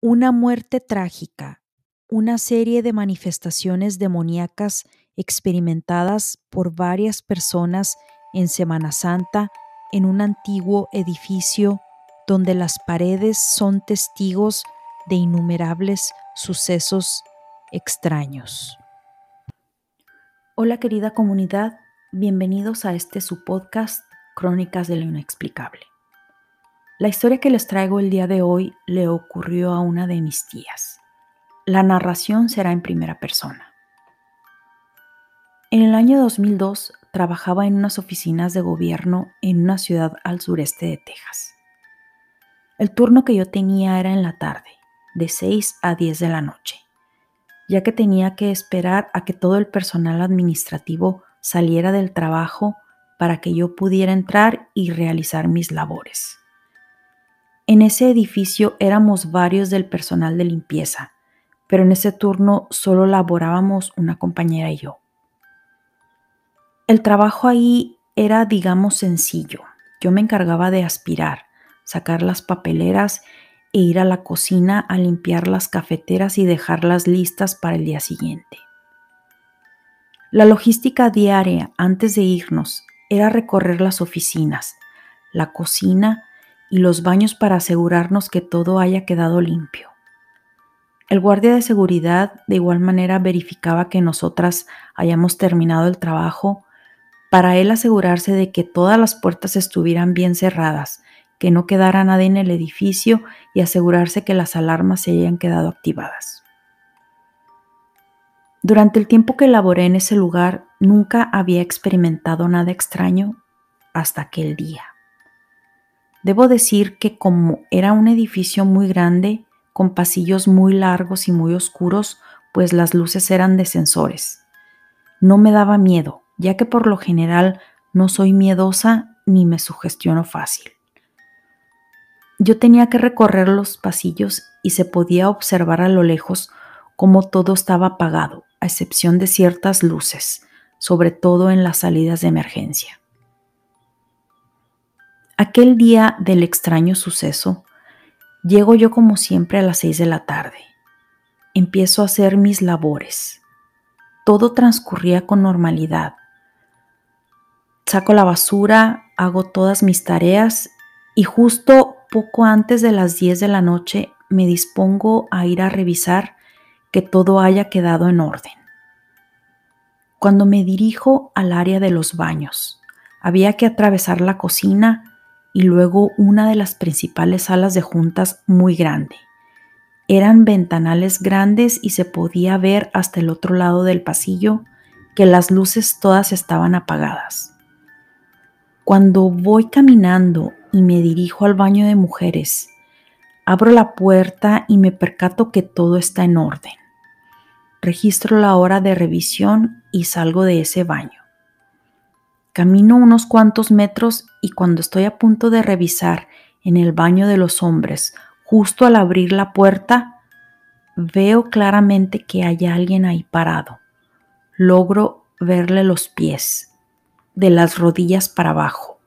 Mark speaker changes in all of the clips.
Speaker 1: Una muerte trágica, una serie de manifestaciones demoníacas experimentadas por varias personas en Semana Santa en un antiguo edificio donde las paredes son testigos de innumerables sucesos extraños. Hola querida comunidad, bienvenidos a este su podcast Crónicas de lo Inexplicable. La historia que les traigo el día de hoy le ocurrió a una de mis tías. La narración será en primera persona. En el año 2002 trabajaba en unas oficinas de gobierno en una ciudad al sureste de Texas. El turno que yo tenía era en la tarde, de 6 a 10 de la noche, ya que tenía que esperar a que todo el personal administrativo saliera del trabajo para que yo pudiera entrar y realizar mis labores. En ese edificio éramos varios del personal de limpieza, pero en ese turno solo laborábamos una compañera y yo. El trabajo ahí era, digamos, sencillo. Yo me encargaba de aspirar, sacar las papeleras e ir a la cocina a limpiar las cafeteras y dejarlas listas para el día siguiente. La logística diaria antes de irnos era recorrer las oficinas, la cocina y los baños para asegurarnos que todo haya quedado limpio. El guardia de seguridad de igual manera verificaba que nosotras hayamos terminado el trabajo para él asegurarse de que todas las puertas estuvieran bien cerradas, que no quedara nadie en el edificio y asegurarse que las alarmas se hayan quedado activadas. Durante el tiempo que laboré en ese lugar nunca había experimentado nada extraño hasta aquel día. Debo decir que como era un edificio muy grande, con pasillos muy largos y muy oscuros, pues las luces eran de sensores. No me daba miedo, ya que por lo general no soy miedosa ni me sugestiono fácil. Yo tenía que recorrer los pasillos y se podía observar a lo lejos cómo todo estaba apagado, a excepción de ciertas luces, sobre todo en las salidas de emergencia. Aquel día del extraño suceso, llego yo como siempre a las seis de la tarde. Empiezo a hacer mis labores. Todo transcurría con normalidad. Saco la basura, hago todas mis tareas y justo poco antes de las 10 de la noche me dispongo a ir a revisar que todo haya quedado en orden. Cuando me dirijo al área de los baños, había que atravesar la cocina y luego una de las principales salas de juntas muy grande. Eran ventanales grandes y se podía ver hasta el otro lado del pasillo que las luces todas estaban apagadas. Cuando voy caminando y me dirijo al baño de mujeres, abro la puerta y me percato que todo está en orden. Registro la hora de revisión y salgo de ese baño. Camino unos cuantos metros y cuando estoy a punto de revisar en el baño de los hombres, justo al abrir la puerta, veo claramente que hay alguien ahí parado. Logro verle los pies, de las rodillas para abajo.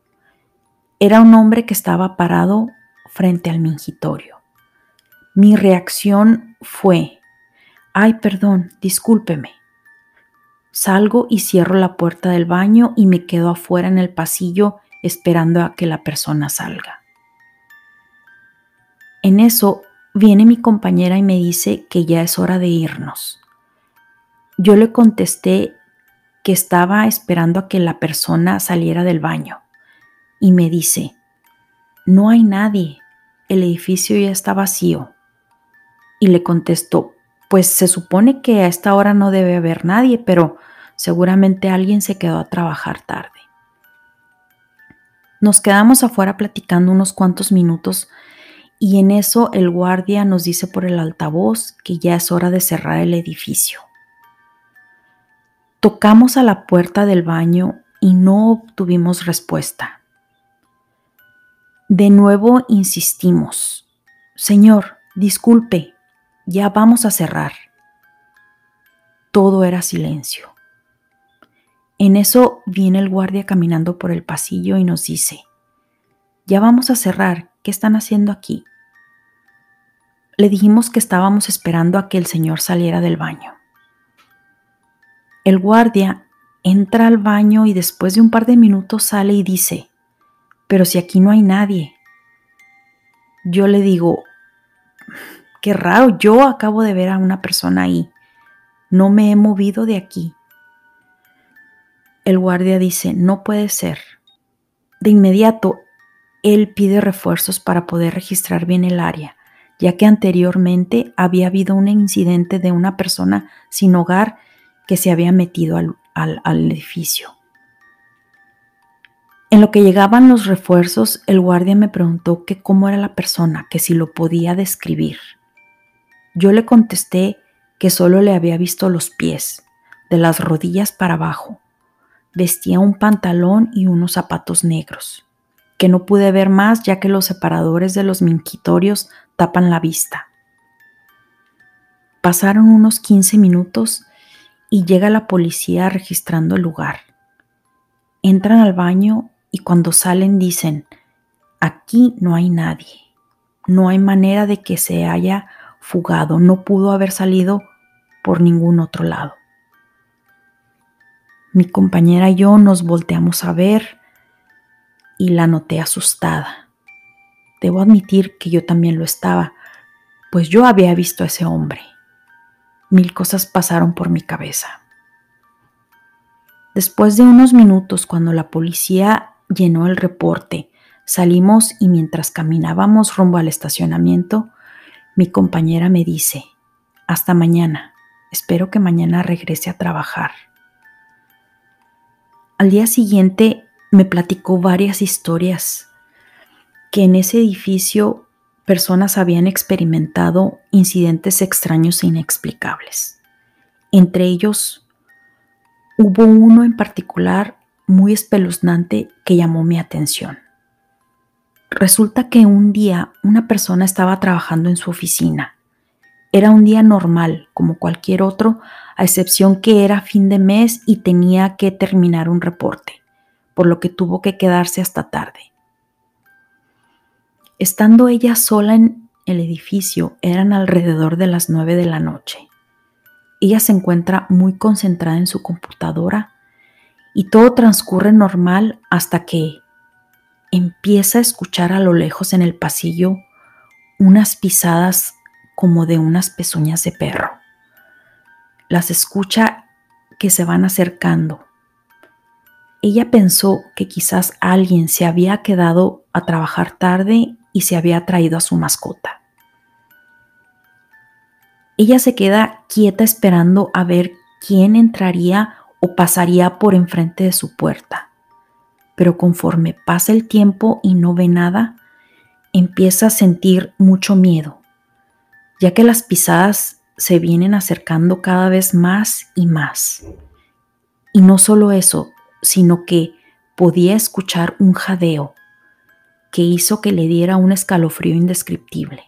Speaker 1: Era un hombre que estaba parado frente al mingitorio. Mi reacción fue, ay, perdón, discúlpeme. Salgo y cierro la puerta del baño y me quedo afuera en el pasillo esperando a que la persona salga. En eso viene mi compañera y me dice que ya es hora de irnos. Yo le contesté que estaba esperando a que la persona saliera del baño y me dice, no hay nadie, el edificio ya está vacío. Y le contesto, pues se supone que a esta hora no debe haber nadie, pero seguramente alguien se quedó a trabajar tarde. Nos quedamos afuera platicando unos cuantos minutos y en eso el guardia nos dice por el altavoz que ya es hora de cerrar el edificio. Tocamos a la puerta del baño y no obtuvimos respuesta. De nuevo insistimos, Señor, disculpe, ya vamos a cerrar. Todo era silencio. En eso viene el guardia caminando por el pasillo y nos dice, ya vamos a cerrar, ¿qué están haciendo aquí? le dijimos que estábamos esperando a que el señor saliera del baño. El guardia entra al baño y después de un par de minutos sale y dice, pero si aquí no hay nadie. Yo le digo, qué raro, yo acabo de ver a una persona ahí. No me he movido de aquí. El guardia dice, no puede ser. De inmediato, él pide refuerzos para poder registrar bien el área, ya que anteriormente había habido un incidente de una persona sin hogar que se había metido al, al edificio. En lo que llegaban los refuerzos, el guardia me preguntó que cómo era la persona, que si lo podía describir. Yo le contesté que solo le había visto los pies, de las rodillas para abajo. Vestía un pantalón y unos zapatos negros, que no pude ver más ya que los separadores de los minquitorios tapan la vista. Pasaron unos 15 minutos y llega la policía registrando el lugar. Entran al baño y cuando salen dicen, aquí no hay nadie, no hay manera de que se haya fugado, no pudo haber salido por ningún otro lado. Mi compañera y yo nos volteamos a ver y la noté asustada. Debo admitir que yo también lo estaba, pues yo había visto a ese hombre. Mil cosas pasaron por mi cabeza. Después de unos minutos, cuando la policía llenó el reporte. Salimos y mientras caminábamos rumbo al estacionamiento, mi compañera me dice, hasta mañana, espero que mañana regrese a trabajar. Al día siguiente me platicó varias historias que en ese edificio personas habían experimentado incidentes extraños e inexplicables. Entre ellos, hubo uno en particular muy espeluznante que llamó mi atención. Resulta que un día una persona estaba trabajando en su oficina. Era un día normal, como cualquier otro, a excepción que era fin de mes y tenía que terminar un reporte, por lo que tuvo que quedarse hasta tarde. Estando ella sola en el edificio, eran alrededor de las nueve de la noche. Ella se encuentra muy concentrada en su computadora y todo transcurre normal hasta que empieza a escuchar a lo lejos en el pasillo unas pisadas como de unas pezuñas de perro. Las escucha que se van acercando. Ella pensó que quizás alguien se había quedado a trabajar tarde y se había traído a su mascota. Ella se queda quieta esperando a ver quién entraría o pasaría por enfrente de su puerta. Pero conforme pasa el tiempo y no ve nada, empieza a sentir mucho miedo, ya que las pisadas se vienen acercando cada vez más y más. Y no solo eso, sino que podía escuchar un jadeo que hizo que le diera un escalofrío indescriptible.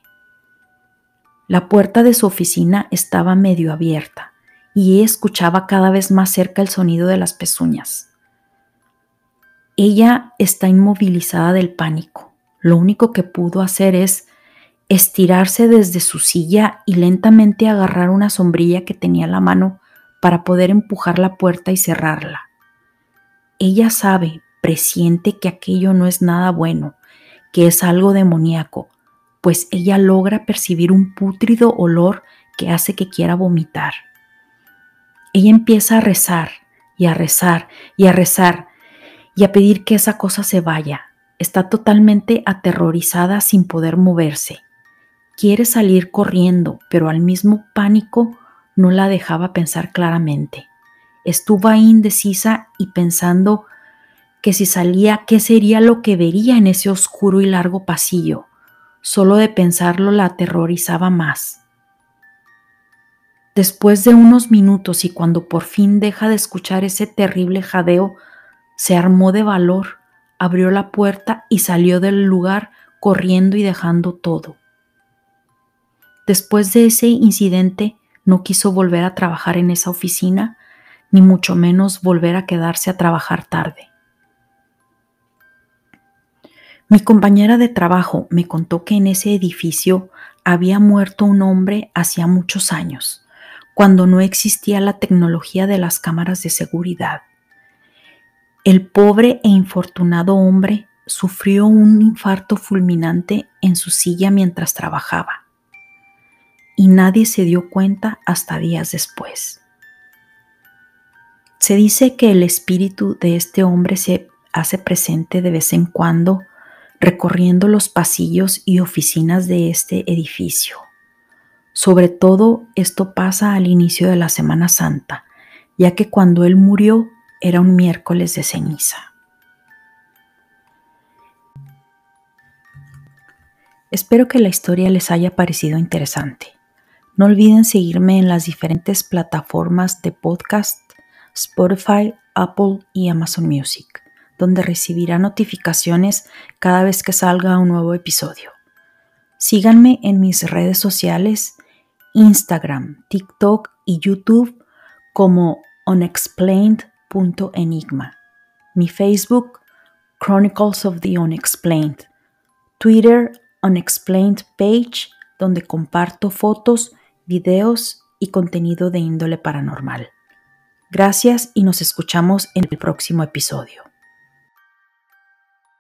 Speaker 1: La puerta de su oficina estaba medio abierta y escuchaba cada vez más cerca el sonido de las pezuñas. Ella está inmovilizada del pánico. Lo único que pudo hacer es estirarse desde su silla y lentamente agarrar una sombrilla que tenía a la mano para poder empujar la puerta y cerrarla. Ella sabe, presiente que aquello no es nada bueno, que es algo demoníaco, pues ella logra percibir un pútrido olor que hace que quiera vomitar. Ella empieza a rezar y a rezar y a rezar y a pedir que esa cosa se vaya. Está totalmente aterrorizada sin poder moverse. Quiere salir corriendo, pero al mismo pánico no la dejaba pensar claramente. Estuvo ahí indecisa y pensando que si salía, ¿qué sería lo que vería en ese oscuro y largo pasillo? Solo de pensarlo la aterrorizaba más. Después de unos minutos y cuando por fin deja de escuchar ese terrible jadeo, se armó de valor, abrió la puerta y salió del lugar corriendo y dejando todo. Después de ese incidente, no quiso volver a trabajar en esa oficina, ni mucho menos volver a quedarse a trabajar tarde. Mi compañera de trabajo me contó que en ese edificio había muerto un hombre hacía muchos años, cuando no existía la tecnología de las cámaras de seguridad. El pobre e infortunado hombre sufrió un infarto fulminante en su silla mientras trabajaba y nadie se dio cuenta hasta días después. Se dice que el espíritu de este hombre se hace presente de vez en cuando recorriendo los pasillos y oficinas de este edificio. Sobre todo esto pasa al inicio de la Semana Santa, ya que cuando él murió era un miércoles de ceniza. Espero que la historia les haya parecido interesante. No olviden seguirme en las diferentes plataformas de podcast, Spotify, Apple y Amazon Music, donde recibirá notificaciones cada vez que salga un nuevo episodio. Síganme en mis redes sociales, Instagram, TikTok y YouTube como unexplained.enigma. Mi Facebook, Chronicles of the Unexplained. Twitter, Unexplained Page, donde comparto fotos videos y contenido de índole paranormal. Gracias y nos escuchamos en el próximo episodio.